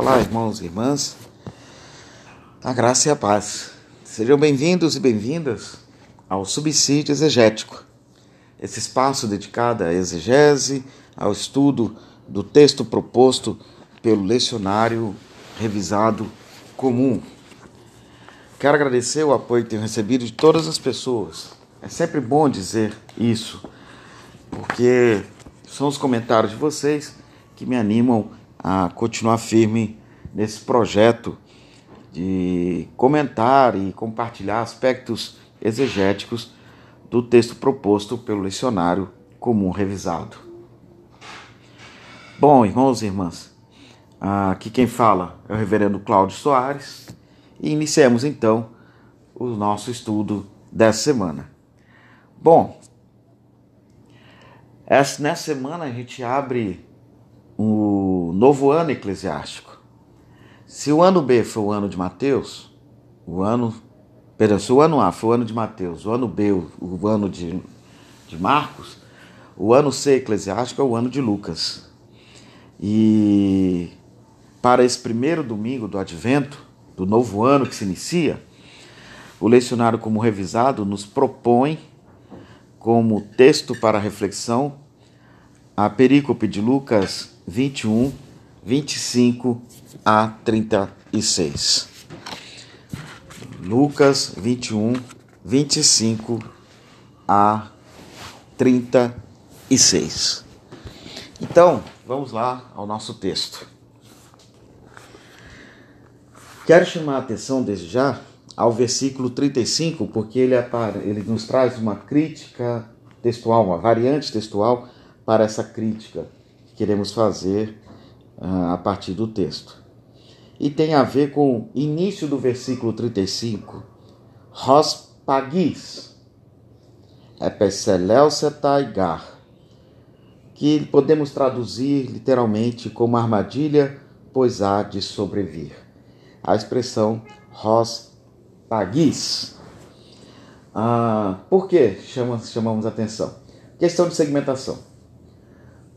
Olá, irmãos e irmãs. A graça e a paz. Sejam bem-vindos e bem-vindas ao Subsídio Exegético, esse espaço dedicado à exegese, ao estudo do texto proposto pelo lecionário revisado comum. Quero agradecer o apoio que tenho recebido de todas as pessoas. É sempre bom dizer isso, porque são os comentários de vocês que me animam a continuar firme nesse projeto de comentar e compartilhar aspectos exegéticos do texto proposto pelo lecionário comum revisado. Bom, irmãos e irmãs, aqui quem fala é o reverendo Cláudio Soares e iniciemos então o nosso estudo dessa semana. Bom, nessa semana a gente abre o novo ano eclesiástico. Se o ano B foi o ano de Mateus, o ano. Perdão, se o ano A foi o ano de Mateus, o ano B o, o ano de, de Marcos, o ano C eclesiástico é o ano de Lucas. E para esse primeiro domingo do advento, do novo ano que se inicia, o lecionário como revisado nos propõe como texto para reflexão a perícope de Lucas 21, 25 a 36. Lucas 21, 25 a 36. Então, vamos lá ao nosso texto. Quero chamar a atenção desde já ao versículo 35, porque ele, ele nos traz uma crítica textual, uma variante textual para essa crítica queremos fazer uh, a partir do texto. E tem a ver com o início do versículo 35. Ros pagis, setaigar, que podemos traduzir literalmente como armadilha, pois há de sobrevir. A expressão ros pagis. Ah, por que chamamos, chamamos atenção? Questão de segmentação.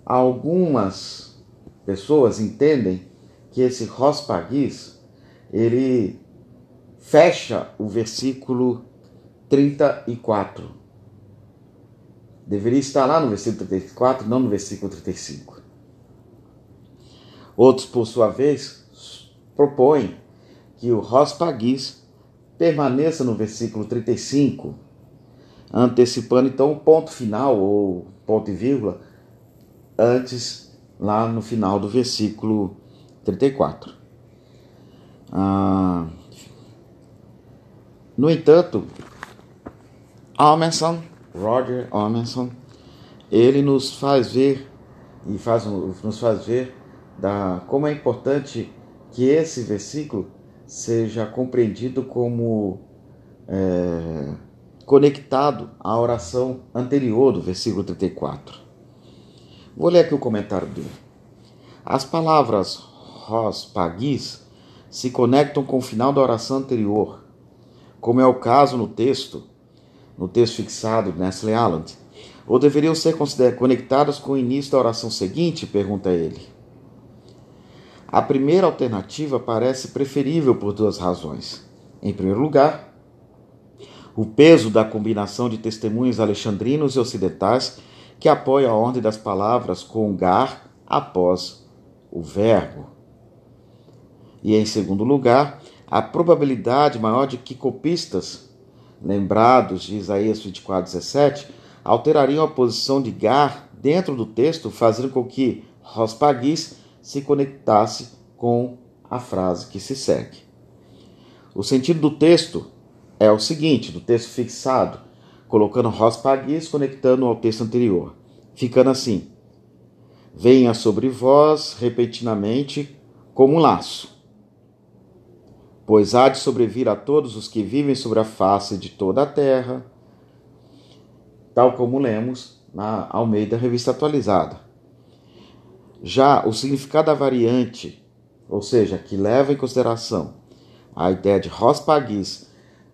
Algumas pessoas entendem que esse Rospagis ele fecha o versículo 34. Deveria estar lá no versículo 34, não no versículo 35. Outros, por sua vez, propõem que o Rospagis permaneça no versículo 35, antecipando então o ponto final ou ponto e vírgula antes, lá no final do versículo 34. Ah, no entanto, Almenson, Roger Almenson, ele nos faz ver e faz, nos faz ver da, como é importante que esse versículo seja compreendido como é, conectado à oração anterior do versículo 34. Vou ler aqui o comentário dele. As palavras ros pagis se conectam com o final da oração anterior, como é o caso no texto, no texto fixado de Nestle Alland, ou deveriam ser conectadas com o início da oração seguinte? pergunta ele. A primeira alternativa parece preferível por duas razões. Em primeiro lugar, o peso da combinação de testemunhos alexandrinos e ocidentais que apoia a ordem das palavras com gar após o verbo. E em segundo lugar, a probabilidade maior de que copistas, lembrados de Isaías 24, 17, alterariam a posição de gar dentro do texto, fazendo com que Rospagis se conectasse com a frase que se segue. O sentido do texto é o seguinte, do texto fixado, colocando Rospagis conectando ao texto anterior, ficando assim: Venha sobre vós repentinamente como um laço, pois há de sobrevir a todos os que vivem sobre a face de toda a terra, tal como lemos na Almeida Revista Atualizada. Já o significado da variante, ou seja, que leva em consideração a ideia de Rospagis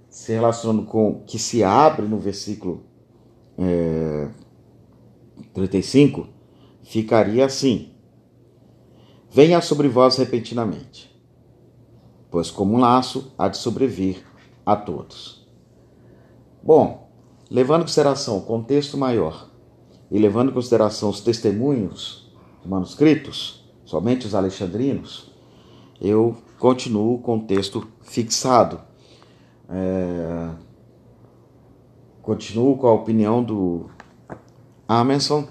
se relacionando com que se abre no versículo é, 35, ficaria assim: venha sobre vós repentinamente, pois como um laço há de sobrevir a todos. Bom, levando em consideração o contexto maior e levando em consideração os testemunhos manuscritos, somente os alexandrinos, eu continuo com o texto fixado. É... Continuo com a opinião do Amenson,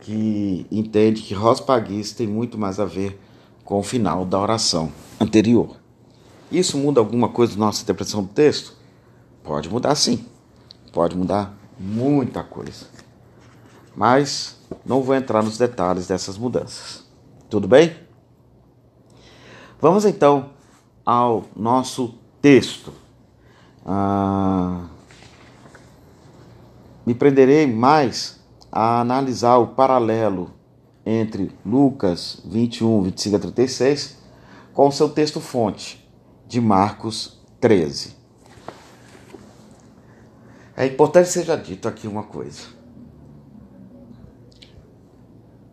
que entende que Rospagis tem muito mais a ver com o final da oração anterior. Isso muda alguma coisa da nossa interpretação do texto? Pode mudar sim. Pode mudar muita coisa. Mas não vou entrar nos detalhes dessas mudanças. Tudo bem? Vamos então ao nosso texto. Ah, me prenderei mais a analisar o paralelo entre Lucas 21, 25 a 36 com o seu texto-fonte de Marcos 13. É importante seja dito aqui uma coisa.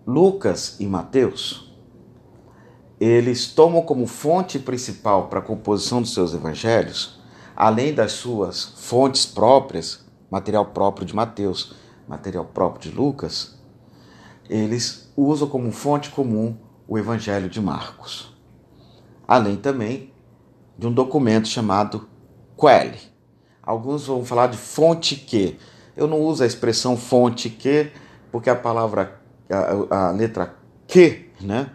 Lucas e Mateus, eles tomam como fonte principal para a composição dos seus evangelhos, além das suas fontes próprias, material próprio de Mateus, material próprio de Lucas, eles usam como fonte comum o evangelho de Marcos. Além também de um documento chamado Quelle, Alguns vão falar de fonte que. Eu não uso a expressão fonte que, porque a palavra, a, a letra que, né?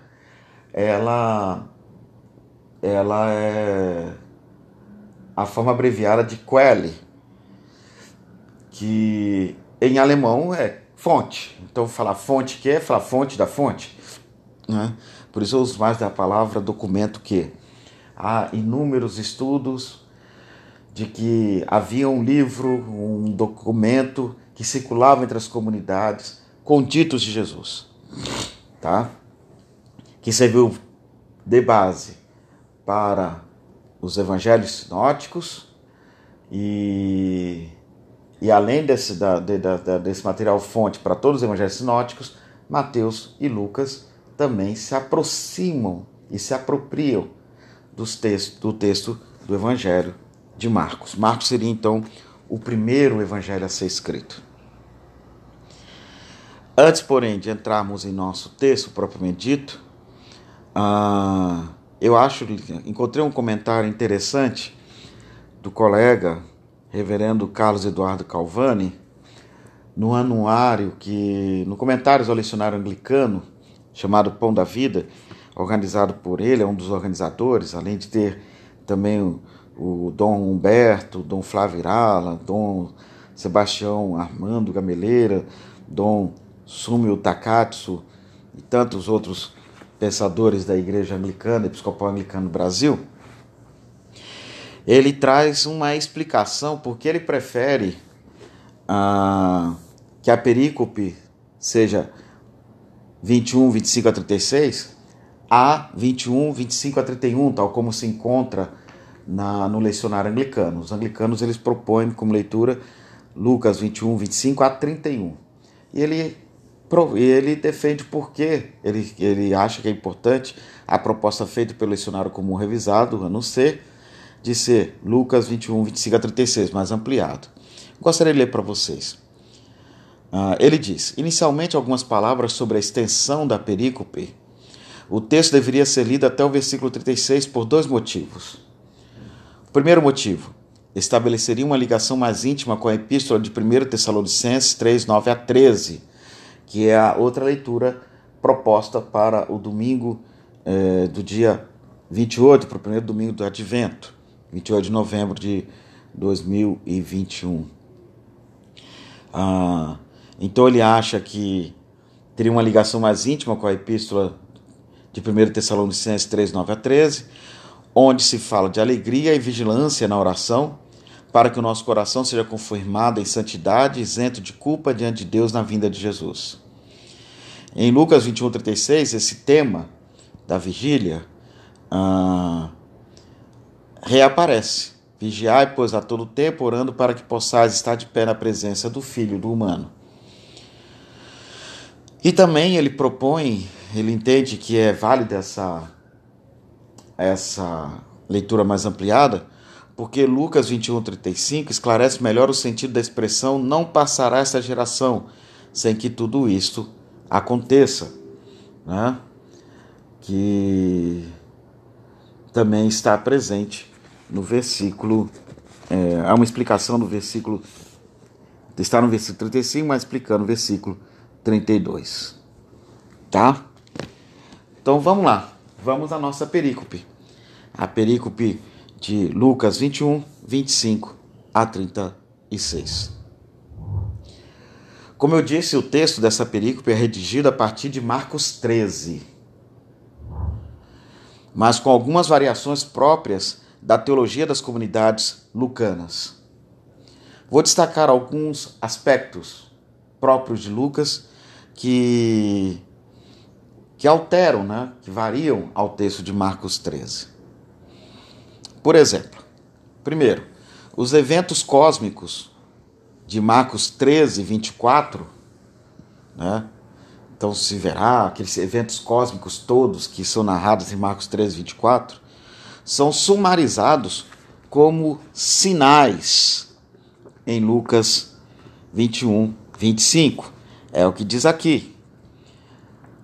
Ela, ela é a forma abreviada de Quelle, que em alemão é fonte. Então, falar fonte que é falar fonte da fonte. Né? Por isso eu uso mais da palavra documento que. Há inúmeros estudos de que havia um livro, um documento que circulava entre as comunidades com ditos de Jesus, tá? Que serviu de base para os evangelhos sinóticos e, e além desse, da, de, da, desse material fonte para todos os evangelhos sinóticos, Mateus e Lucas também se aproximam e se apropriam dos textos, do texto do evangelho de Marcos. Marcos seria então o primeiro evangelho a ser escrito. Antes, porém, de entrarmos em nosso texto propriamente dito, uh, eu acho, encontrei um comentário interessante do colega reverendo Carlos Eduardo Calvani, no anuário que, no comentários ao lecionário anglicano, chamado Pão da Vida, organizado por ele, é um dos organizadores, além de ter também o Dom Humberto, Dom Flávio Irala, Dom Sebastião Armando Gameleira, Dom Sumio Takatsu e tantos outros pensadores da Igreja Anglicana, Episcopal Anglicano do Brasil, ele traz uma explicação porque ele prefere ah, que a perícope seja 21, 25 a 36 a 21, 25 a 31, tal como se encontra na, no lecionário anglicano. Os anglicanos eles propõem como leitura Lucas 21, 25 a 31. E ele, ele defende porque ele, ele acha que é importante a proposta feita pelo lecionário comum revisado, ano C, de ser Lucas 21, 25 a 36, mais ampliado. Gostaria de ler para vocês. Uh, ele diz: inicialmente, algumas palavras sobre a extensão da perícope. O texto deveria ser lido até o versículo 36 por dois motivos. Primeiro motivo, estabeleceria uma ligação mais íntima com a epístola de 1 Tessalonicenses 3, 9 a 13, que é a outra leitura proposta para o domingo eh, do dia 28, para o primeiro domingo do advento, 28 de novembro de 2021. Ah, então ele acha que teria uma ligação mais íntima com a epístola de 1 Tessalonicenses 3, 9 a 13, onde se fala de alegria e vigilância na oração, para que o nosso coração seja confirmado em santidade, isento de culpa diante de Deus na vinda de Jesus. Em Lucas 21, 36, esse tema da vigília ah, reaparece. Vigiai, pois, a todo tempo, orando para que possais estar de pé na presença do Filho do humano. E também ele propõe ele entende que é válida essa, essa leitura mais ampliada, porque Lucas 21, 35 esclarece melhor o sentido da expressão não passará essa geração sem que tudo isto aconteça. Né? Que também está presente no versículo. É, há uma explicação no versículo. Está no versículo 35, mas explicando o versículo 32. Tá? Então vamos lá. Vamos à nossa perícope. A perícope de Lucas 21, 25 a 36. Como eu disse, o texto dessa perícope é redigido a partir de Marcos 13, mas com algumas variações próprias da teologia das comunidades lucanas. Vou destacar alguns aspectos próprios de Lucas que que alteram, né, que variam ao texto de Marcos 13. Por exemplo, primeiro, os eventos cósmicos de Marcos 13, 24, né? Então se verá aqueles eventos cósmicos todos que são narrados em Marcos 13, 24, são sumarizados como sinais em Lucas 21, 25. É o que diz aqui.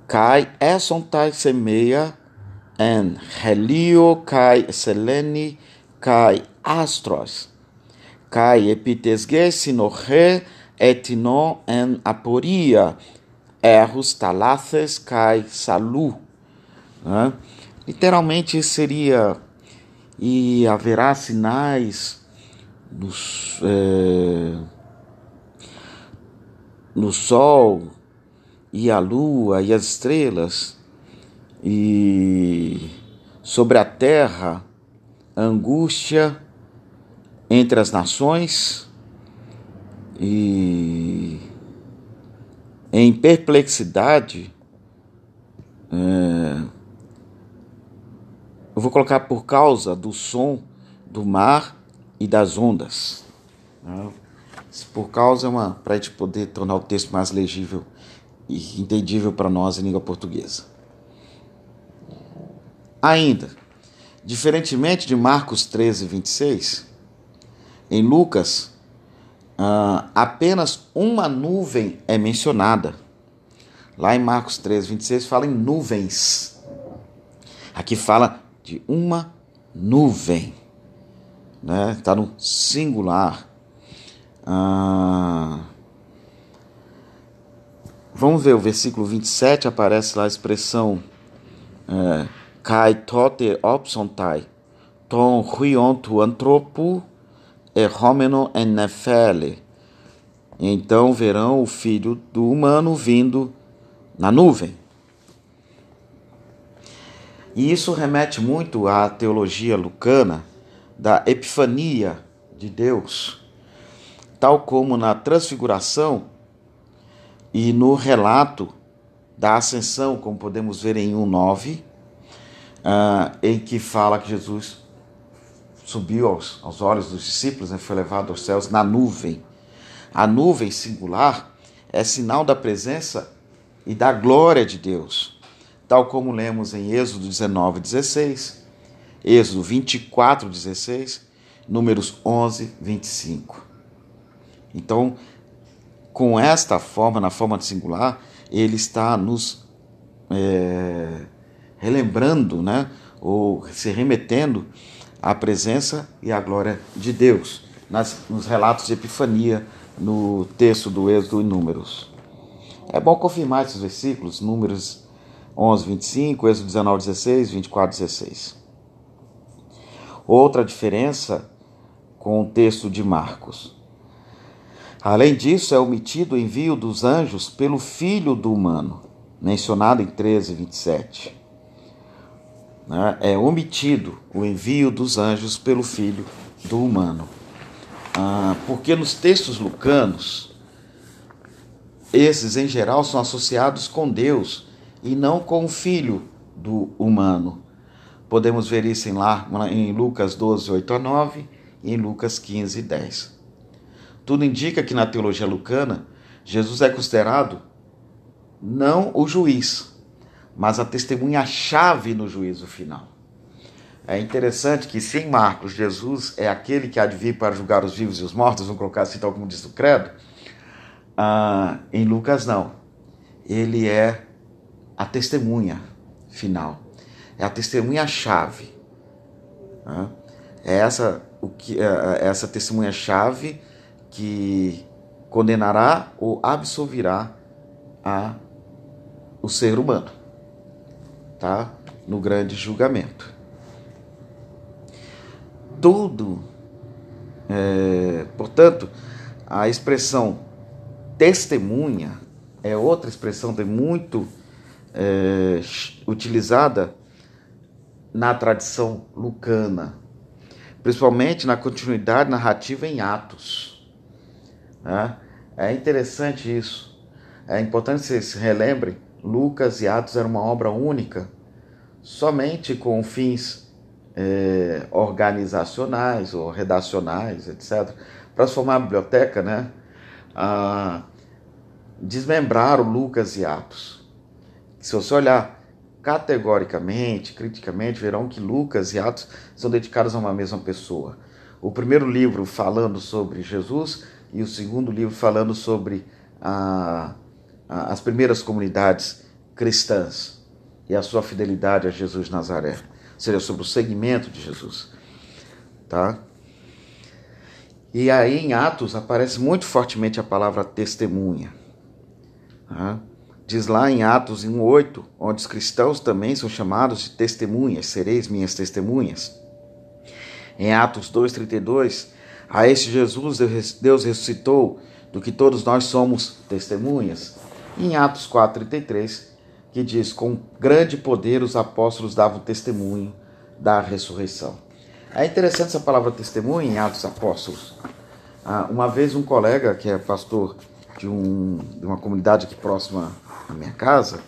Kai esontai semeia en helio kai seleni kai astros kai epitesge sinoche etino en aporia erros talathes kai salu né? literalmente seria e haverá sinais nos, é, no sol e a lua e as estrelas. E sobre a terra angústia entre as nações e em perplexidade é, eu vou colocar por causa do som do mar e das ondas. Né? Por causa é uma para a gente poder tornar o texto mais legível e entendível para nós em língua portuguesa. Ainda, diferentemente de Marcos 13, 26, em Lucas, uh, apenas uma nuvem é mencionada. Lá em Marcos 13, 26 fala em nuvens. Aqui fala de uma nuvem. Né? Está no singular. Ah, vamos ver o versículo 27, aparece lá a expressão é, Kai tote opsontai, ton huiontu antropo e homeno. Então verão o filho do humano vindo na nuvem. E isso remete muito à teologia lucana da epifania de Deus, tal como na transfiguração e no relato da ascensão, como podemos ver em 1,9, uh, ah, em que fala que Jesus subiu aos, aos olhos dos discípulos né, foi levado aos céus na nuvem. A nuvem singular é sinal da presença e da glória de Deus tal como lemos em Êxodo 19, 16, Êxodo 24, 16, Números 11, 25. Então, com esta forma, na forma de singular, ele está nos é, relembrando, né, ou se remetendo à presença e à glória de Deus, nas, nos relatos de Epifania, no texto do Êxodo e Números. É bom confirmar esses versículos, Números 11, 25, Êxodo 19, 16, 24, 16. Outra diferença com o texto de Marcos. Além disso, é omitido o envio dos anjos pelo Filho do Humano, mencionado em 13, 27. Né? É omitido o envio dos anjos pelo Filho do Humano. Ah, porque nos textos lucanos, esses em geral são associados com Deus e não com o filho do humano. Podemos ver isso em, lá, em Lucas 12, 8 a 9 e em Lucas 15, 10. Tudo indica que na teologia lucana, Jesus é considerado não o juiz, mas a testemunha-chave no juízo final. É interessante que, se em Marcos Jesus é aquele que há de vir para julgar os vivos e os mortos, vamos colocar assim, tal como diz o Credo, ah, em Lucas não. Ele é a testemunha final, é a testemunha-chave. É essa, o que, é, é essa testemunha-chave que condenará ou absolverá a, o ser humano tá? no grande julgamento. Tudo, é, portanto, a expressão testemunha é outra expressão de muito é, utilizada na tradição lucana, principalmente na continuidade narrativa em Atos. Né? É interessante isso. É importante que vocês se relembrem Lucas e Atos eram uma obra única, somente com fins é, organizacionais ou redacionais, etc. Para formar a biblioteca, né? Ah, desmembraram Lucas e Atos. Se você olhar categoricamente, criticamente, verão que Lucas e Atos são dedicados a uma mesma pessoa. O primeiro livro falando sobre Jesus e o segundo livro falando sobre a as primeiras comunidades cristãs e a sua fidelidade a Jesus Nazaré. Seria sobre o segmento de Jesus. Tá? E aí em Atos aparece muito fortemente a palavra testemunha. Tá? Diz lá em Atos 1,8, onde os cristãos também são chamados de testemunhas, sereis minhas testemunhas. Em Atos 2,32, a este Jesus Deus ressuscitou, do que todos nós somos testemunhas em Atos 4,33, que diz: Com grande poder os apóstolos davam testemunho da ressurreição. É interessante essa palavra testemunho em Atos Apóstolos. Ah, uma vez um colega, que é pastor de, um, de uma comunidade aqui próxima à minha casa,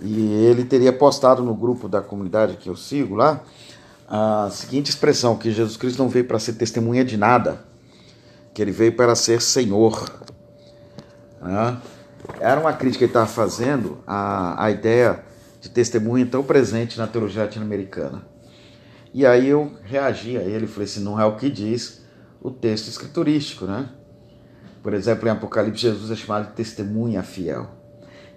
e ele teria postado no grupo da comunidade que eu sigo lá a seguinte expressão: que Jesus Cristo não veio para ser testemunha de nada, que ele veio para ser Senhor. Ah, era uma crítica que ele estava fazendo à, à ideia de testemunha tão presente na teologia latino-americana. E aí eu reagi a ele, falei assim, não é o que diz o texto escriturístico, né? Por exemplo, em Apocalipse, Jesus é chamado de testemunha fiel.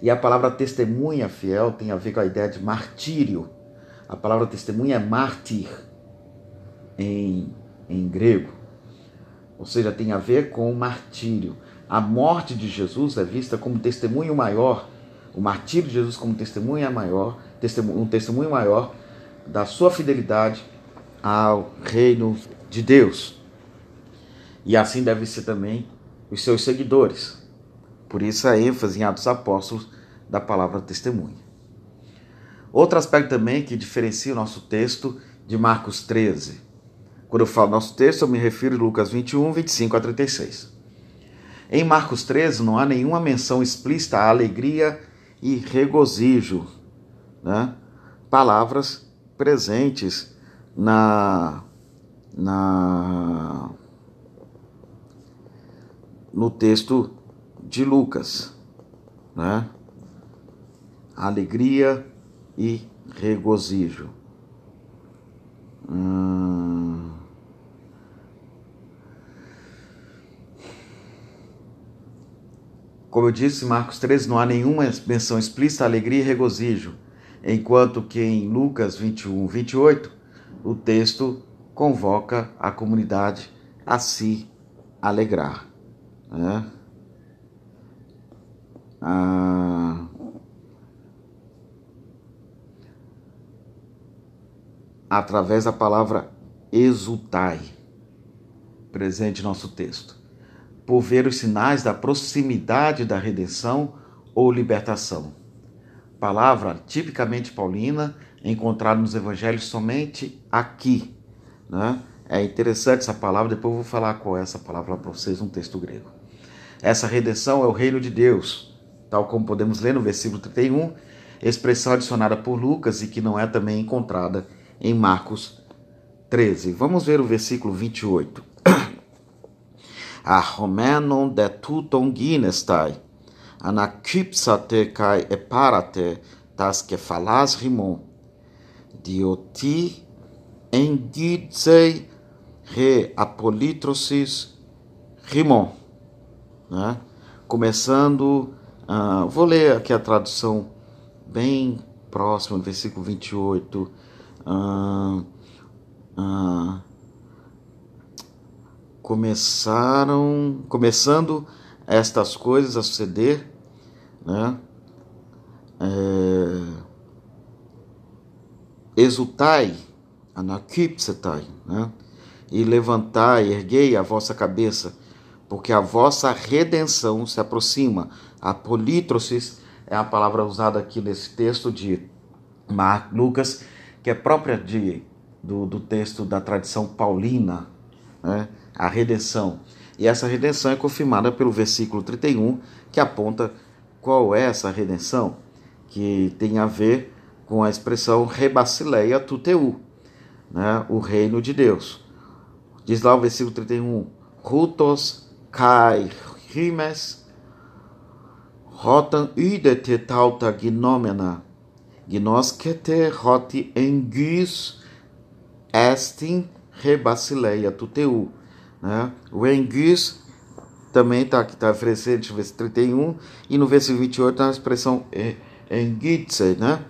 E a palavra testemunha fiel tem a ver com a ideia de martírio. A palavra testemunha é mártir em, em grego. Ou seja, tem a ver com martírio. A morte de Jesus é vista como testemunho maior, o martírio de Jesus como testemunha maior, um testemunho maior da sua fidelidade ao reino de Deus. E assim deve ser também os seus seguidores. Por isso a ênfase em Atos Apóstolos da palavra testemunha. Outro aspecto também que diferencia o nosso texto de Marcos 13. Quando eu falo nosso texto, eu me refiro a Lucas 21, 25 a 36. Em Marcos 13 não há nenhuma menção explícita à alegria e regozijo, né? palavras presentes na, na no texto de Lucas, né? Alegria e regozijo. Hum... Como eu disse, Marcos 13 não há nenhuma menção explícita alegria e regozijo, enquanto que em Lucas 21, 28, o texto convoca a comunidade a se alegrar. Né? Ah, através da palavra exultai, presente nosso texto por ver os sinais da proximidade da redenção ou libertação. Palavra tipicamente paulina, encontrada nos evangelhos somente aqui. Né? É interessante essa palavra, depois eu vou falar qual é essa palavra para vocês, um texto grego. Essa redenção é o reino de Deus, tal como podemos ler no versículo 31, expressão adicionada por Lucas e que não é também encontrada em Marcos 13. Vamos ver o versículo 28 arhomenon de tuton ginestai, anakypsate kai eparate tas kefalas rimon, dioti engidei re apolitrosis rimon. Né? Começando, uh, vou ler aqui a tradução bem próxima, do versículo 28. Uh, uh, começaram, começando estas coisas a suceder, né? É, exultai, anakipsetai, né? E levantai, erguei a vossa cabeça, porque a vossa redenção se aproxima. A polítrosis é a palavra usada aqui nesse texto de Marcos, Lucas, que é própria de, do, do texto da tradição paulina, né? a redenção. E essa redenção é confirmada pelo versículo 31, que aponta qual é essa redenção, que tem a ver com a expressão rebasileia tuteu, né? o reino de Deus. Diz lá o versículo 31, Rutos kai rimes rotan udete tauta gnomena gnoskete roti engus estin rebasileia tuteu né? O engus também está aqui, está presente no versículo 31 e no versículo 28 está a expressão engitze, né?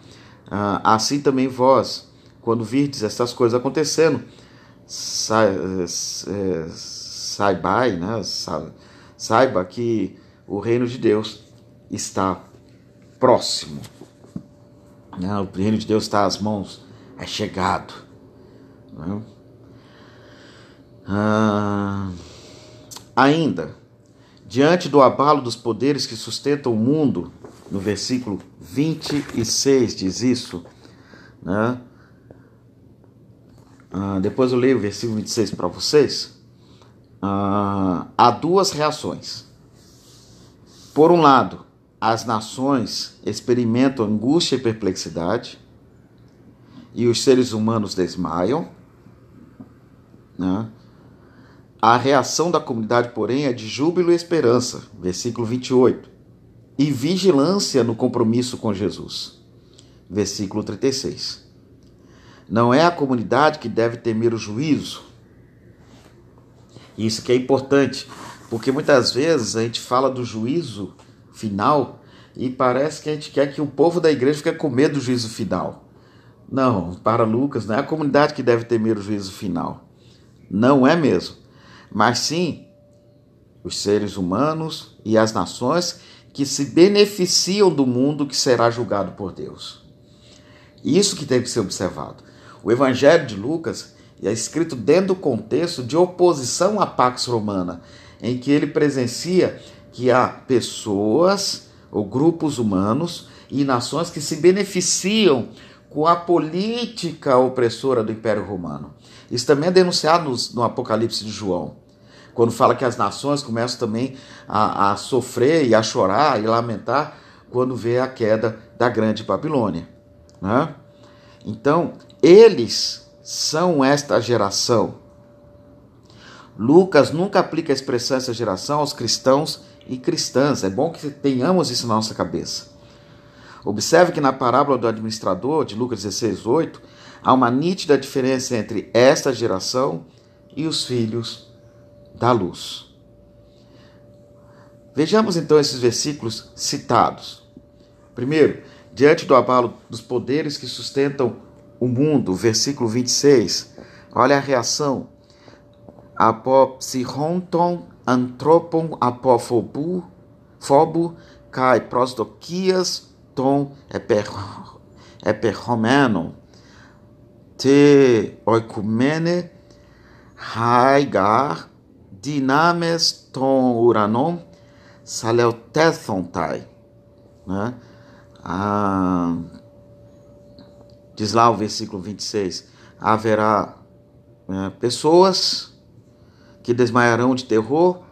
Ah, assim também vós, quando virdes essas coisas acontecendo, eh, saibai, né? saiba que o reino de Deus está próximo. Né? O reino de Deus está às mãos, é chegado. Né? Ah, ainda, diante do abalo dos poderes que sustentam o mundo, no versículo 26 diz isso, né? Ah, depois eu leio o versículo 26 para vocês. Ah, há duas reações. Por um lado, as nações experimentam angústia e perplexidade, e os seres humanos desmaiam. Né? A reação da comunidade, porém, é de júbilo e esperança, versículo 28, e vigilância no compromisso com Jesus, versículo 36. Não é a comunidade que deve temer o juízo. Isso que é importante, porque muitas vezes a gente fala do juízo final e parece que a gente quer que o povo da igreja fique com medo do juízo final. Não, para Lucas, não é a comunidade que deve temer o juízo final. Não é mesmo mas sim os seres humanos e as nações que se beneficiam do mundo que será julgado por Deus. Isso que tem que ser observado. O Evangelho de Lucas é escrito dentro do contexto de oposição à Pax Romana, em que ele presencia que há pessoas ou grupos humanos e nações que se beneficiam com a política opressora do Império Romano. Isso também é denunciado no, no Apocalipse de João quando fala que as nações começam também a, a sofrer e a chorar e lamentar quando vê a queda da grande Babilônia. Né? Então, eles são esta geração. Lucas nunca aplica a expressão essa geração aos cristãos e cristãs. É bom que tenhamos isso na nossa cabeça. Observe que na parábola do administrador de Lucas 16, 8, há uma nítida diferença entre esta geração e os filhos da luz. Vejamos então esses versículos citados. Primeiro, diante do abalo dos poderes que sustentam o mundo, versículo 26, olha a reação. Apopsihonton antropon apophobu fobo kai prosdokias ton eperhomenon te oikumene haigar dinames ton uranon saleutethontai. Né? Ah, diz lá o versículo 26, haverá né, pessoas que desmaiarão de terror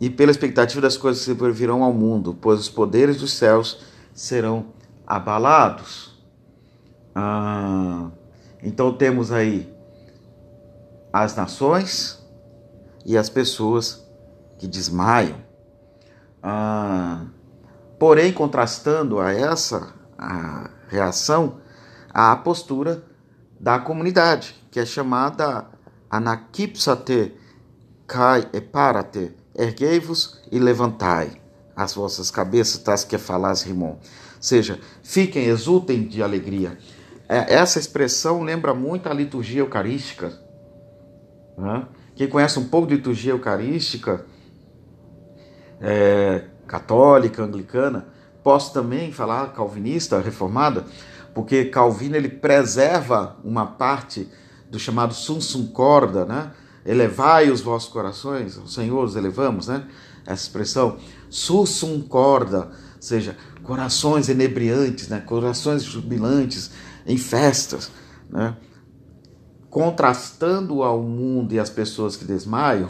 e pela expectativa das coisas que se virão ao mundo, pois os poderes dos céus serão abalados. Ah, então temos aí as nações, e as pessoas que desmaiam. Ah, porém, contrastando a essa a reação à postura da comunidade, que é chamada anakipsate kai eparate, erguei-vos e levantai as vossas cabeças, tas que falas rimon. Seja, fiquem, exultem de alegria. É, essa expressão lembra muito a liturgia eucarística. Né? Quem conhece um pouco de liturgia eucarística, é, católica, anglicana, posso também falar calvinista, reformada, porque Calvino ele preserva uma parte do chamado sum sum corda, né? Elevai os vossos corações, o Senhor os elevamos, né? Essa expressão sum sum corda, ou seja, corações enebriantes, né? Corações jubilantes em festas, né? Contrastando ao mundo e às pessoas que desmaiam,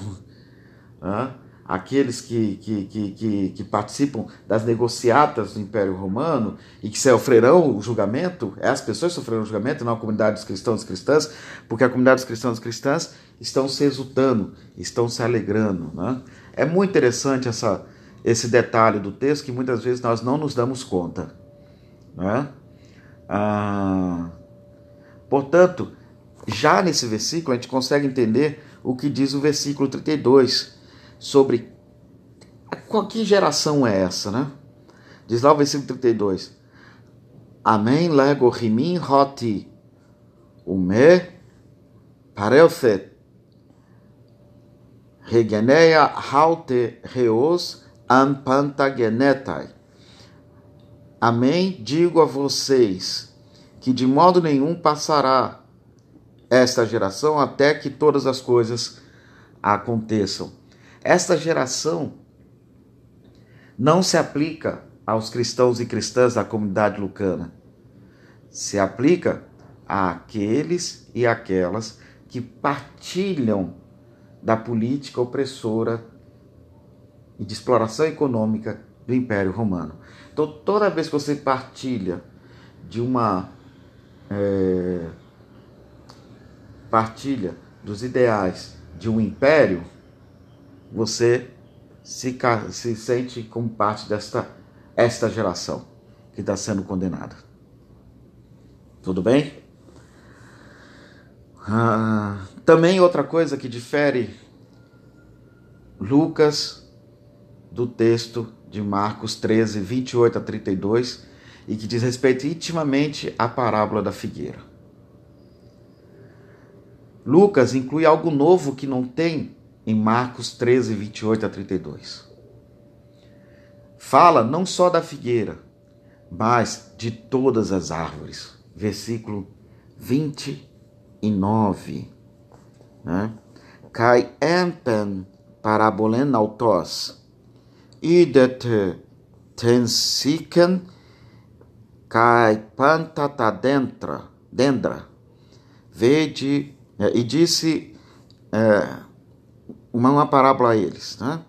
né? Aqueles que, que, que, que, participam das negociatas do Império Romano e que sofrerão o julgamento, as pessoas sofrerão o julgamento, não a comunidade dos cristãos e cristãs, porque a comunidade dos cristãos e cristãs estão se exultando, estão se alegrando. Né? É muito interessante essa, esse detalhe do texto que muitas vezes nós não nos damos conta. Né? Ah, portanto, já nesse versículo a gente consegue entender o que diz o versículo 32 sobre qual, que geração é essa, né? Diz lá o versículo 32. Amém lego rimin hoti ume parelfet regeneia haute reos anpantagenetai. Amém digo a vocês que de modo nenhum passará esta geração até que todas as coisas aconteçam. Esta geração não se aplica aos cristãos e cristãs da comunidade lucana. Se aplica àqueles e aquelas que partilham da política opressora e de exploração econômica do Império Romano. Então, toda vez que você partilha de uma é, partilha dos ideais de um império, você se, se sente como parte desta esta geração que está sendo condenada. Tudo bem? Ah, também outra coisa que difere Lucas do texto de Marcos 13, 28 a 32 e que diz respeito intimamente à parábola da figueira. Lucas inclui algo novo que não tem em Marcos 13, 28 a 32. Fala não só da figueira, mas de todas as árvores. Versículo 29. Né? Kai empen parabolen autos, idet tensiken kai pantata dendra, dendra. Vede, eh, e disse, é, uma, uma parábola a eles. Né?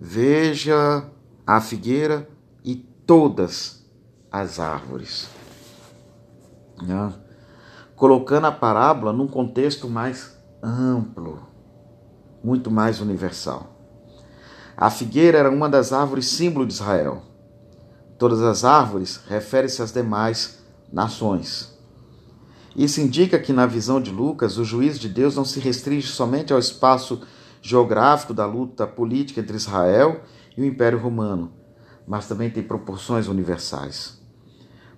Veja a figueira e todas as árvores. Né? Colocando a parábola num contexto mais amplo, muito mais universal. A figueira era uma das árvores símbolo de Israel. Todas as árvores referem-se às demais nações. Isso indica que, na visão de Lucas, o juízo de Deus não se restringe somente ao espaço geográfico da luta política entre Israel e o Império Romano, mas também tem proporções universais,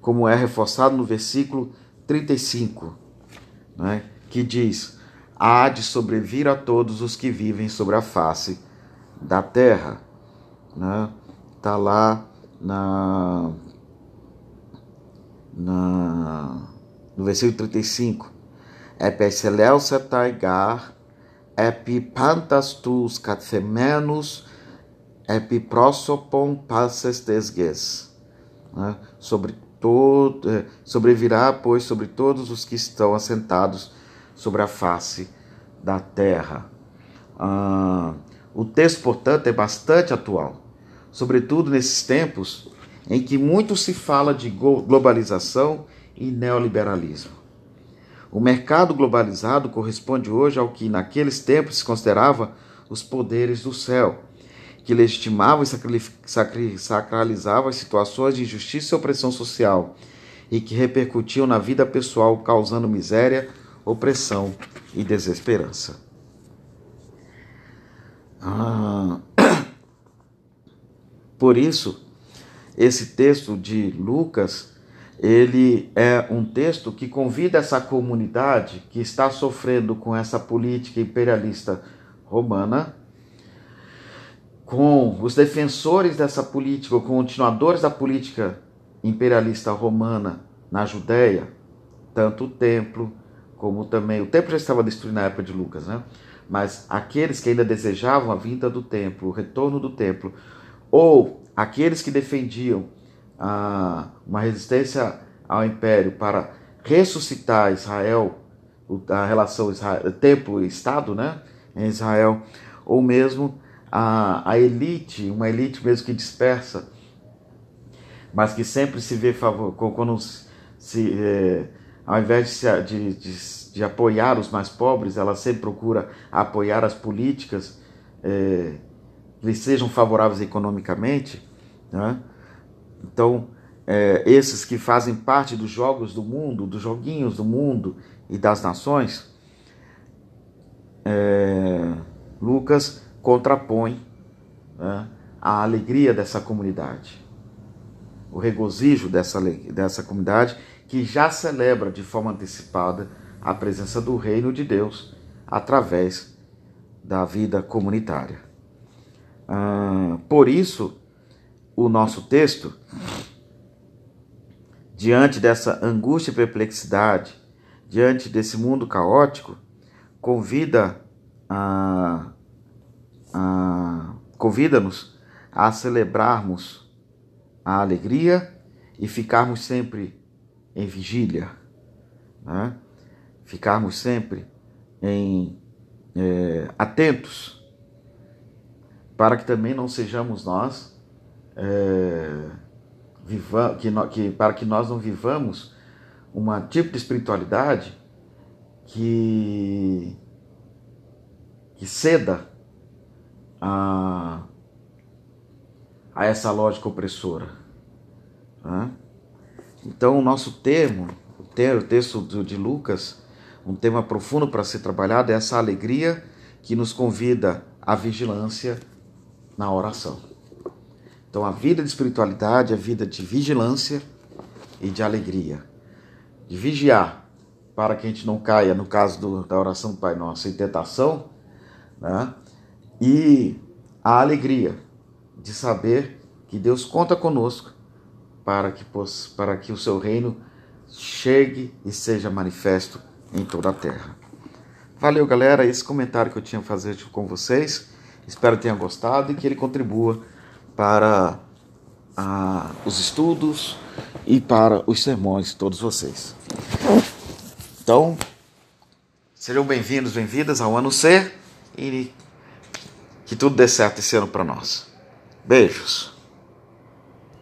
como é reforçado no versículo 35, né, que diz: Há de sobrevir a todos os que vivem sobre a face da terra. Está né? Tá lá na, na, no versículo 35. Epeselel setaigar epipantas tus cathemenos epiprosopon passes desges. Né? Sobre todo, eh, sobrevirá, pois, sobre todos os que estão assentados sobre a face da terra. Ah, o texto, portanto, é bastante atual, sobretudo nesses tempos em que muito se fala de globalização e neoliberalismo. O mercado globalizado corresponde hoje ao que naqueles tempos se considerava os poderes do céu, que legitimavam e sacralizavam as situações de injustiça e opressão social e que repercutiam na vida pessoal, causando miséria, opressão e desesperança. Ah, por isso, esse texto de Lucas, ele é um texto que convida essa comunidade que está sofrendo com essa política imperialista romana com os defensores dessa política, ou continuadores da política imperialista romana na Judéia, tanto o templo como também o templo já estava destruído na época de Lucas, né? Mas aqueles que ainda desejavam a vinda do templo, o retorno do templo, ou aqueles que defendiam ah, uma resistência ao império para ressuscitar Israel, a relação Israel, templo e Estado, né, em Israel, ou mesmo a, a elite, uma elite mesmo que dispersa, mas que sempre se vê favor, quando se, é, ao invés de, de, de, apoiar os mais pobres, ela sempre procura apoiar as políticas é, que sejam favoráveis economicamente. Né? Então, é, esses que fazem parte dos jogos do mundo, dos joguinhos do mundo e das nações, é, Lucas contrapõe né, a alegria dessa comunidade, o regozijo dessa, dessa comunidade que já celebra de forma antecipada a presença do reino de Deus através da vida comunitária. Ah, por isso, o nosso texto, diante dessa angústia e perplexidade, diante desse mundo caótico, convida a convida-nos a celebrarmos a alegria e ficarmos sempre em vigília, né? ficarmos sempre em é, atentos, para que também não sejamos nós é, viva, que, no, que, para que nós não vivamos uma tipo de espiritualidade que que ceda a, a essa lógica opressora. Né? Então, o nosso termo, o, ter, o texto de Lucas, um tema profundo para ser trabalhado é essa alegria que nos convida à vigilância na oração. Então, a vida de espiritualidade é a vida de vigilância e de alegria. De vigiar para que a gente não caia, no caso do, da oração do Pai Nosso, em tentação, né? e a alegria de saber que Deus conta conosco para que, para que o seu reino chegue e seja manifesto em toda a terra. Valeu, galera. Esse comentário que eu tinha a fazer com vocês. Espero que tenham gostado e que ele contribua para ah, os estudos e para os sermões de todos vocês. Então, sejam bem-vindos, bem-vindas ao ano C e que tudo dê certo esse ano para nós. Beijos.